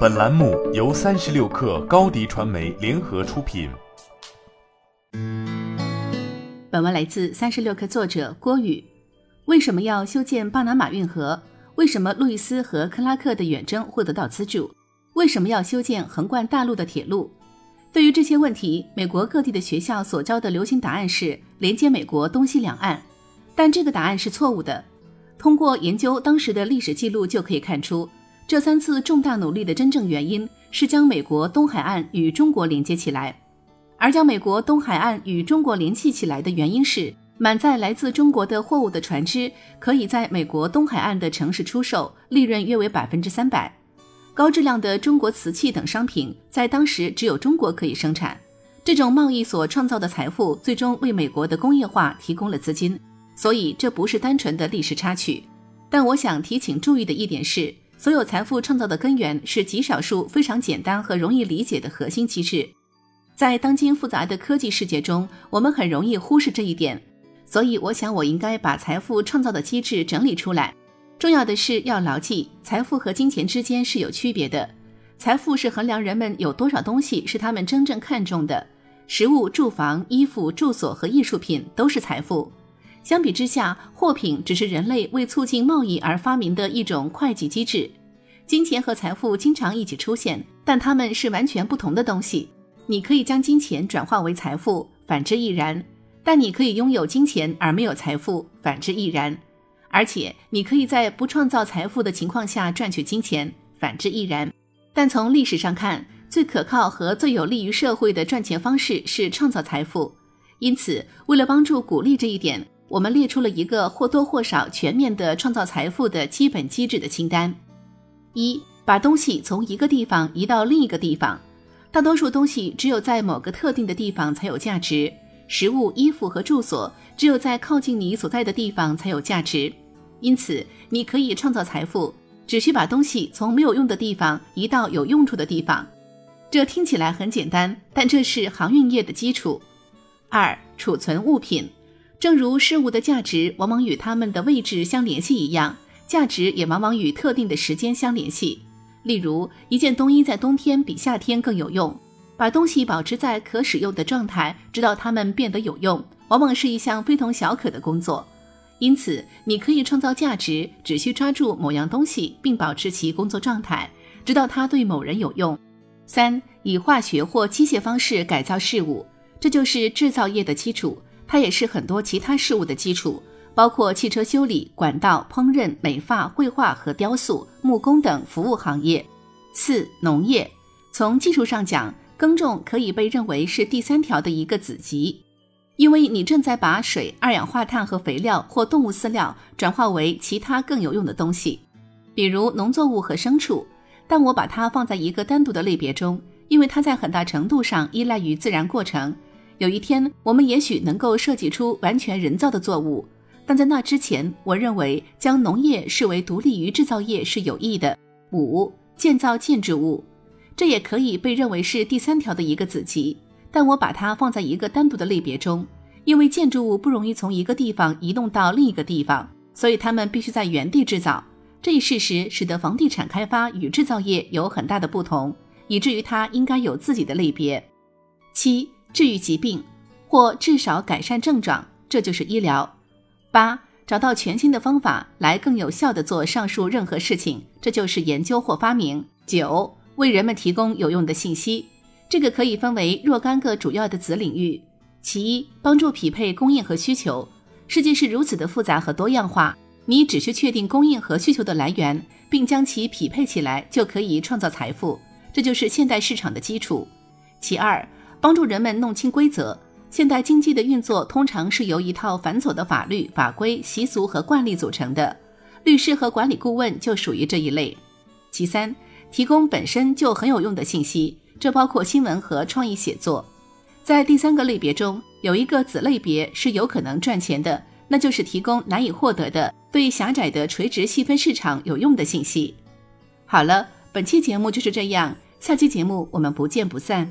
本栏目由三十六氪高低传媒联合出品。本文来自三十六氪作者郭宇。为什么要修建巴拿马运河？为什么路易斯和克拉克的远征会得到资助？为什么要修建横贯大陆的铁路？对于这些问题，美国各地的学校所教的流行答案是连接美国东西两岸，但这个答案是错误的。通过研究当时的历史记录就可以看出。这三次重大努力的真正原因是将美国东海岸与中国连接起来，而将美国东海岸与中国联系起来的原因是，满载来自中国的货物的船只可以在美国东海岸的城市出售，利润约为百分之三百。高质量的中国瓷器等商品在当时只有中国可以生产，这种贸易所创造的财富最终为美国的工业化提供了资金，所以这不是单纯的历史插曲。但我想提醒注意的一点是。所有财富创造的根源是极少数非常简单和容易理解的核心机制，在当今复杂的科技世界中，我们很容易忽视这一点。所以，我想我应该把财富创造的机制整理出来。重要的是要牢记，财富和金钱之间是有区别的。财富是衡量人们有多少东西是他们真正看重的，食物、住房、衣服、住所和艺术品都是财富。相比之下，货品只是人类为促进贸易而发明的一种会计机制。金钱和财富经常一起出现，但它们是完全不同的东西。你可以将金钱转化为财富，反之亦然；但你可以拥有金钱而没有财富，反之亦然。而且，你可以在不创造财富的情况下赚取金钱，反之亦然。但从历史上看，最可靠和最有利于社会的赚钱方式是创造财富。因此，为了帮助鼓励这一点。我们列出了一个或多或少全面的创造财富的基本机制的清单：一、把东西从一个地方移到另一个地方。大多数东西只有在某个特定的地方才有价值，食物、衣服和住所只有在靠近你所在的地方才有价值。因此，你可以创造财富，只需把东西从没有用的地方移到有用处的地方。这听起来很简单，但这是航运业的基础。二、储存物品。正如事物的价值往往与它们的位置相联系一样，价值也往往与特定的时间相联系。例如，一件冬衣在冬天比夏天更有用。把东西保持在可使用的状态，直到它们变得有用，往往是一项非同小可的工作。因此，你可以创造价值，只需抓住某样东西并保持其工作状态，直到它对某人有用。三、以化学或机械方式改造事物，这就是制造业的基础。它也是很多其他事物的基础，包括汽车修理、管道、烹饪、美发、绘画和雕塑、木工等服务行业。四、农业。从技术上讲，耕种可以被认为是第三条的一个子集，因为你正在把水、二氧化碳和肥料或动物饲料转化为其他更有用的东西，比如农作物和牲畜。但我把它放在一个单独的类别中，因为它在很大程度上依赖于自然过程。有一天，我们也许能够设计出完全人造的作物，但在那之前，我认为将农业视为独立于制造业是有益的。五、建造建筑物，这也可以被认为是第三条的一个子集，但我把它放在一个单独的类别中，因为建筑物不容易从一个地方移动到另一个地方，所以它们必须在原地制造。这一事实使得房地产开发与制造业有很大的不同，以至于它应该有自己的类别。七。治愈疾病，或至少改善症状，这就是医疗。八，找到全新的方法来更有效地做上述任何事情，这就是研究或发明。九，为人们提供有用的信息，这个可以分为若干个主要的子领域。其一，帮助匹配供应和需求。世界是如此的复杂和多样化，你只需确定供应和需求的来源，并将其匹配起来，就可以创造财富。这就是现代市场的基础。其二。帮助人们弄清规则。现代经济的运作通常是由一套繁琐的法律法规、习俗和惯例组成的。律师和管理顾问就属于这一类。其三，提供本身就很有用的信息，这包括新闻和创意写作。在第三个类别中，有一个子类别是有可能赚钱的，那就是提供难以获得的、对狭窄的垂直细分市场有用的信息。好了，本期节目就是这样，下期节目我们不见不散。